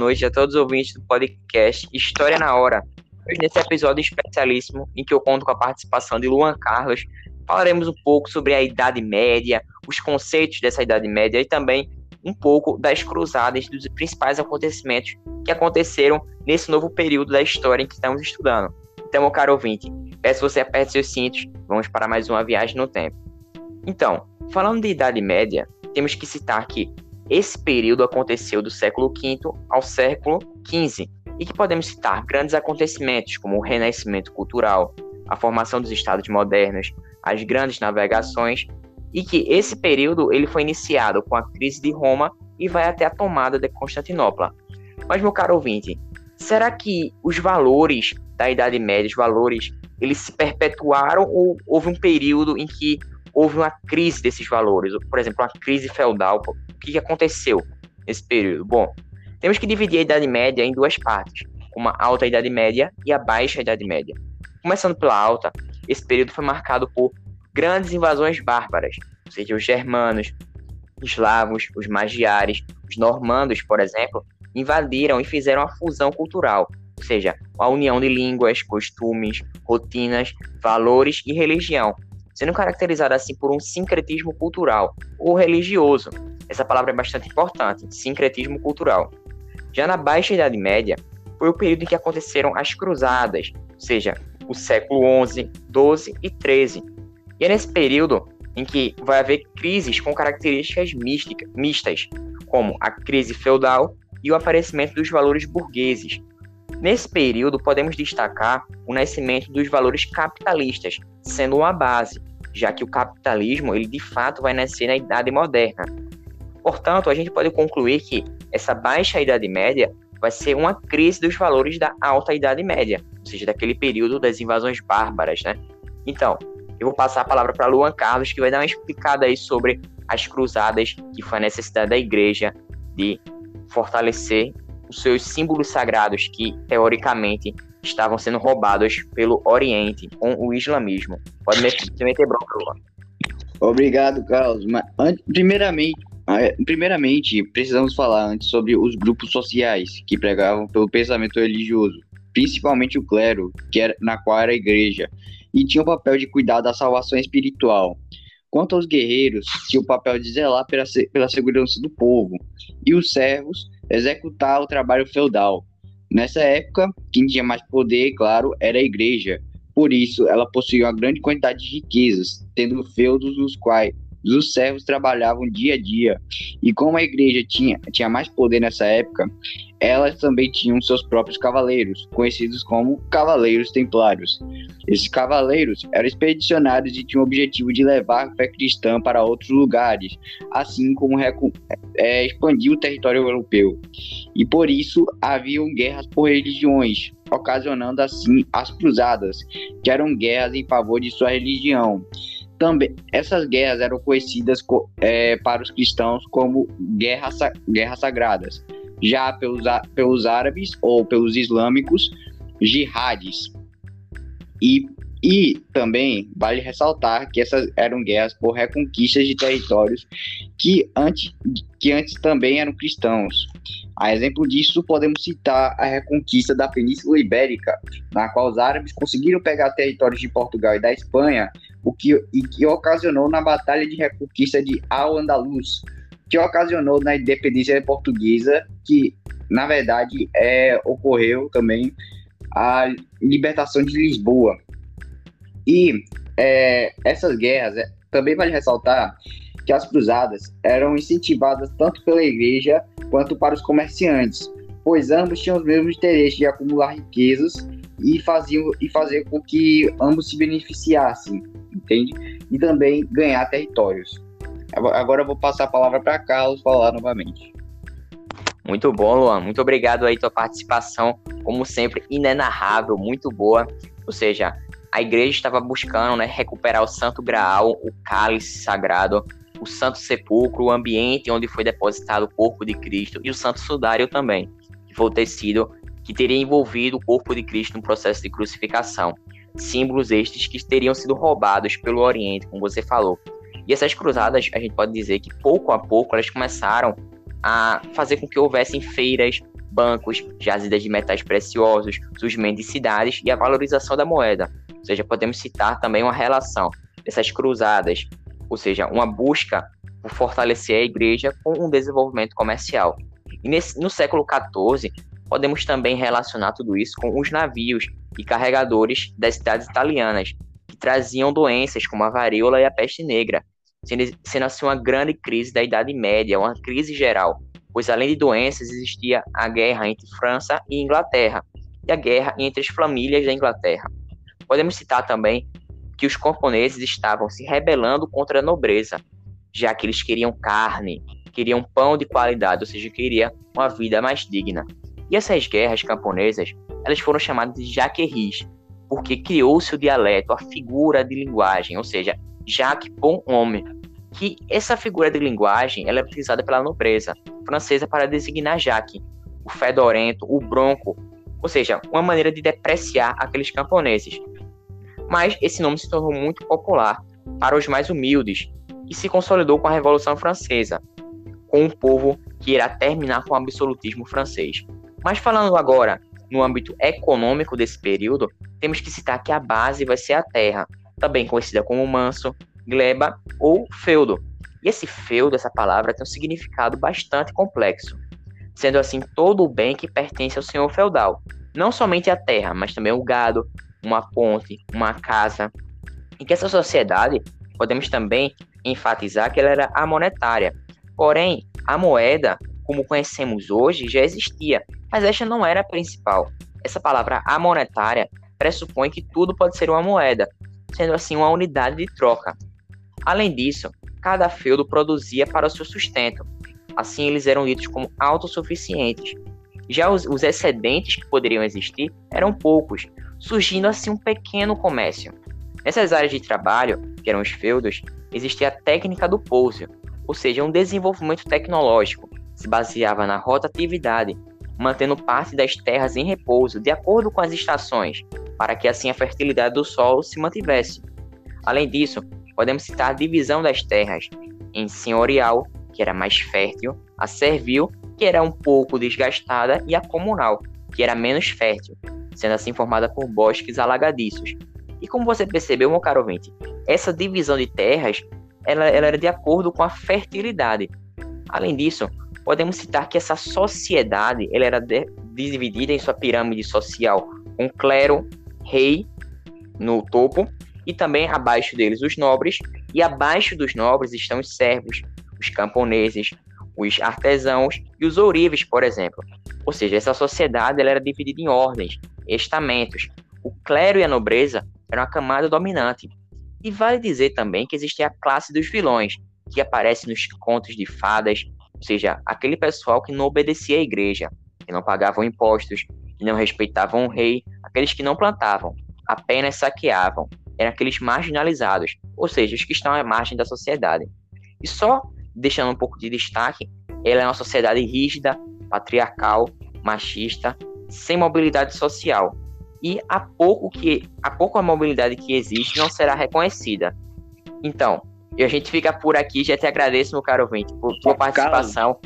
noite a todos os ouvintes do podcast História na Hora. Hoje, nesse episódio especialíssimo, em que eu conto com a participação de Luan Carlos, falaremos um pouco sobre a Idade Média, os conceitos dessa Idade Média e também um pouco das cruzadas, dos principais acontecimentos que aconteceram nesse novo período da história em que estamos estudando. Então, meu caro ouvinte, peço você aperte seus cintos, vamos para mais uma viagem no tempo. Então, falando de Idade Média, temos que citar que esse período aconteceu do século V ao século XV, e que podemos citar grandes acontecimentos como o renascimento cultural, a formação dos estados modernos, as grandes navegações, e que esse período ele foi iniciado com a crise de Roma e vai até a tomada de Constantinopla. Mas meu caro ouvinte, será que os valores da Idade Média, os valores, eles se perpetuaram ou houve um período em que houve uma crise desses valores? Por exemplo, uma crise feudal. O que aconteceu nesse período? Bom, temos que dividir a Idade Média em duas partes, uma alta Idade Média e a baixa Idade Média. Começando pela alta, esse período foi marcado por grandes invasões bárbaras, ou seja, os germanos, os eslavos, os magiares, os normandos, por exemplo, invadiram e fizeram a fusão cultural, ou seja, a união de línguas, costumes, rotinas, valores e religião, sendo caracterizada assim por um sincretismo cultural ou religioso. Essa palavra é bastante importante, sincretismo cultural. Já na Baixa Idade Média, foi o período em que aconteceram as cruzadas, ou seja, o século XI, XII e XIII. E é nesse período em que vai haver crises com características mística, mistas, como a crise feudal e o aparecimento dos valores burgueses. Nesse período, podemos destacar o nascimento dos valores capitalistas, sendo uma base, já que o capitalismo ele de fato vai nascer na Idade Moderna. Portanto, a gente pode concluir que essa baixa Idade Média vai ser uma crise dos valores da alta Idade Média, ou seja, daquele período das invasões bárbaras, né? Então, eu vou passar a palavra para Luan Carlos, que vai dar uma explicada aí sobre as cruzadas, que foi a necessidade da igreja de fortalecer os seus símbolos sagrados que, teoricamente, estavam sendo roubados pelo Oriente com o islamismo. Pode meter bronca, Luan. Obrigado, Carlos. Mas, primeiramente, ah, primeiramente, precisamos falar antes sobre os grupos sociais que pregavam pelo pensamento religioso, principalmente o clero, que era, na qual era a igreja, e tinha o papel de cuidar da salvação espiritual. Quanto aos guerreiros, tinha o papel de zelar pela, pela segurança do povo, e os servos, executar o trabalho feudal. Nessa época, quem tinha mais poder, claro, era a igreja. Por isso, ela possuía uma grande quantidade de riquezas, tendo feudos nos quais os servos trabalhavam dia a dia. E como a igreja tinha, tinha mais poder nessa época, elas também tinham seus próprios cavaleiros, conhecidos como Cavaleiros Templários. Esses cavaleiros eram expedicionários e tinham o objetivo de levar a fé cristã para outros lugares, assim como é, expandir o território europeu. E por isso haviam guerras por religiões, ocasionando assim as cruzadas, que eram guerras em favor de sua religião. Também, essas guerras eram conhecidas é, para os cristãos como guerras, guerras sagradas, já pelos, pelos árabes ou pelos islâmicos, jihadis. E, e também vale ressaltar que essas eram guerras por reconquistas de territórios que antes, que antes também eram cristãos. A exemplo disso, podemos citar a reconquista da Península Ibérica, na qual os árabes conseguiram pegar territórios de Portugal e da Espanha o que, e que ocasionou na Batalha de Reconquista de Al-Andalus, que ocasionou na independência portuguesa, que na verdade é, ocorreu também a libertação de Lisboa. E é, essas guerras, é, também vale ressaltar que as cruzadas eram incentivadas tanto pela igreja quanto para os comerciantes, pois ambos tinham os mesmos interesses de acumular riquezas e, faziam, e fazer com que ambos se beneficiassem entende? E também ganhar territórios. Agora eu vou passar a palavra para Carlos falar novamente. Muito bom, Luan. Muito obrigado aí tua participação, como sempre, inenarrável, muito boa. Ou seja, a igreja estava buscando né, recuperar o Santo Graal, o cálice sagrado, o Santo Sepulcro, o ambiente onde foi depositado o corpo de Cristo e o Santo Sudário também, que foi o tecido que teria envolvido o corpo de Cristo no processo de crucificação símbolos estes que teriam sido roubados pelo Oriente, como você falou. E essas cruzadas, a gente pode dizer que pouco a pouco elas começaram a fazer com que houvessem feiras, bancos, jazidas de metais preciosos, surgimento de cidades e a valorização da moeda. Ou seja, podemos citar também uma relação dessas cruzadas, ou seja, uma busca por fortalecer a igreja com um desenvolvimento comercial. E nesse, no século XIV, podemos também relacionar tudo isso com os navios e carregadores das cidades italianas, que traziam doenças como a varíola e a peste negra, sendo, sendo assim uma grande crise da Idade Média, uma crise geral, pois além de doenças existia a guerra entre França e Inglaterra, e a guerra entre as famílias da Inglaterra. Podemos citar também que os camponeses estavam se rebelando contra a nobreza, já que eles queriam carne, queriam pão de qualidade, ou seja, queriam uma vida mais digna. E essas guerras camponesas, elas foram chamadas de jaqueris, porque criou-se o dialeto, a figura de linguagem, ou seja, Jacques Bon Homme, que essa figura de linguagem ela é utilizada pela nobreza francesa para designar Jacques, o fedorento, o bronco, ou seja, uma maneira de depreciar aqueles camponeses. Mas esse nome se tornou muito popular para os mais humildes e se consolidou com a Revolução Francesa, com um povo que irá terminar com o absolutismo francês. Mas falando agora no âmbito econômico desse período, temos que citar que a base vai ser a terra, também conhecida como manso, gleba ou feudo. E esse feudo, essa palavra, tem um significado bastante complexo, sendo assim todo o bem que pertence ao senhor feudal, não somente a terra, mas também o gado, uma ponte, uma casa, e que essa sociedade, podemos também enfatizar que ela era amonetária. Porém, a moeda, como conhecemos hoje, já existia, mas esta não era a principal. Essa palavra amonetária pressupõe que tudo pode ser uma moeda, sendo assim uma unidade de troca. Além disso, cada feudo produzia para o seu sustento. Assim, eles eram ditos como autossuficientes. Já os, os excedentes que poderiam existir eram poucos, surgindo assim um pequeno comércio. Nessas áreas de trabalho, que eram os feudos, existia a técnica do pouso, ou seja, um desenvolvimento tecnológico, se baseava na rotatividade, mantendo parte das terras em repouso de acordo com as estações, para que assim a fertilidade do solo se mantivesse. Além disso, podemos citar a divisão das terras em senhorial, que era mais fértil, a servil, que era um pouco desgastada, e a comunal, que era menos fértil, sendo assim formada por bosques alagadiços. E como você percebeu, meu caro ouvinte, essa divisão de terras ela, ela era de acordo com a fertilidade. Além disso, podemos citar que essa sociedade ela era dividida em sua pirâmide social com clero, rei no topo e também abaixo deles os nobres, e abaixo dos nobres estão os servos, os camponeses, os artesãos e os ourives, por exemplo. Ou seja, essa sociedade ela era dividida em ordens, estamentos. O clero e a nobreza eram a camada dominante. E vale dizer também que existia a classe dos vilões, que aparece nos contos de fadas, ou seja, aquele pessoal que não obedecia à igreja, que não pagavam impostos, que não respeitavam o rei, aqueles que não plantavam, apenas saqueavam, eram aqueles marginalizados, ou seja, os que estão à margem da sociedade. E só deixando um pouco de destaque, ela é uma sociedade rígida, patriarcal, machista, sem mobilidade social. E a pouco que a pouca mobilidade que existe não será reconhecida. Então, a gente fica por aqui, já te agradeço, meu caro ouvinte, por tua participação.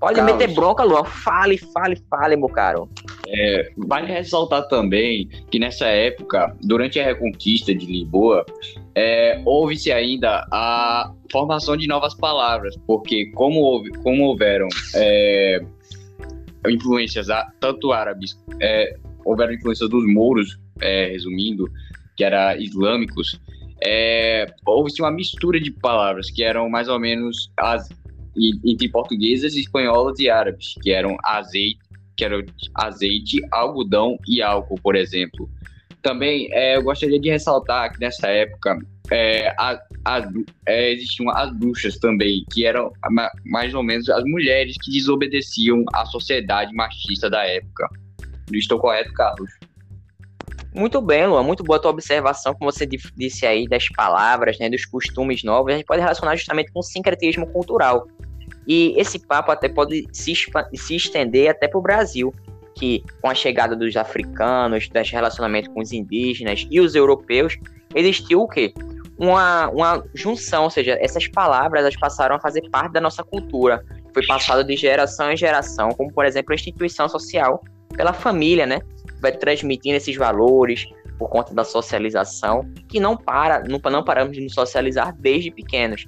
Pode Carlos. meter bronca, Luan. Fale, fale, fale, meu caro. É, vale ressaltar também que nessa época, durante a reconquista de Lisboa, é, houve-se ainda a formação de novas palavras, porque como, houve, como houveram é, influências tanto árabes, é, houveram influências dos mouros, é, resumindo, que eram islâmicos, é, houve-se uma mistura de palavras que eram mais ou menos as entre portuguesas, espanholas e árabes, que eram azeite, que eram azeite, algodão e álcool, por exemplo. Também é, eu gostaria de ressaltar que nessa época é, a, a, é, existiam as bruxas também, que eram mais ou menos as mulheres que desobedeciam à sociedade machista da época. Estou correto, Carlos? Muito bem, Luan, muito boa tua observação, como você disse aí, das palavras, né, dos costumes novos, a gente pode relacionar justamente com o sincretismo cultural. E esse papo até pode se, se estender até para o Brasil, que com a chegada dos africanos, dos relacionamentos com os indígenas e os europeus, existiu o quê? Uma, uma junção, ou seja, essas palavras elas passaram a fazer parte da nossa cultura. foi passado de geração em geração, como por exemplo a instituição social pela família, né? Vai transmitindo esses valores por conta da socialização, que não para, não, não paramos de nos socializar desde pequenos.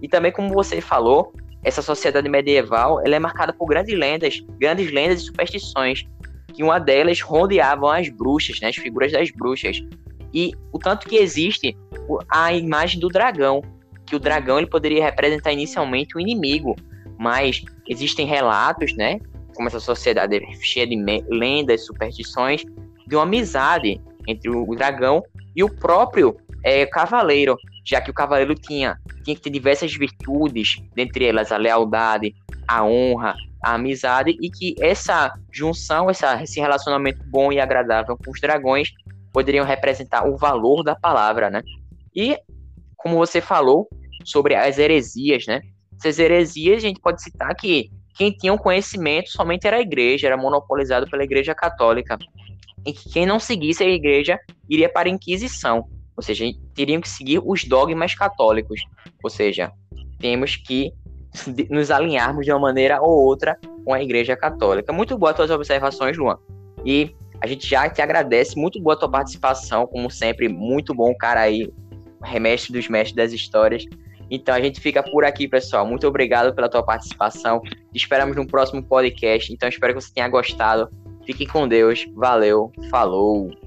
E também, como você falou, essa sociedade medieval ela é marcada por grandes lendas, grandes lendas e superstições, que uma delas rodeavam as bruxas, né, as figuras das bruxas. E o tanto que existe a imagem do dragão, que o dragão ele poderia representar inicialmente o inimigo, mas existem relatos, né, como essa sociedade é cheia de lendas, superstições, de uma amizade entre o dragão e o próprio é, cavaleiro, já que o cavaleiro tinha, tinha que ter diversas virtudes, dentre elas a lealdade, a honra, a amizade, e que essa junção, essa, esse relacionamento bom e agradável com os dragões poderiam representar o valor da palavra, né? E, como você falou, sobre as heresias, né? Essas heresias, a gente pode citar que quem tinha o conhecimento somente era a igreja, era monopolizado pela igreja católica. E que quem não seguisse a igreja iria para a Inquisição. Ou seja, teriam que seguir os dogmas católicos. Ou seja, temos que nos alinharmos de uma maneira ou outra com a Igreja Católica. Muito boa as tuas observações, Luan. E a gente já te agradece, muito boa a tua participação, como sempre, muito bom, cara aí, remestre dos mestres das histórias. Então a gente fica por aqui, pessoal. Muito obrigado pela tua participação. Te esperamos no próximo podcast. Então espero que você tenha gostado. Fique com Deus. Valeu. Falou.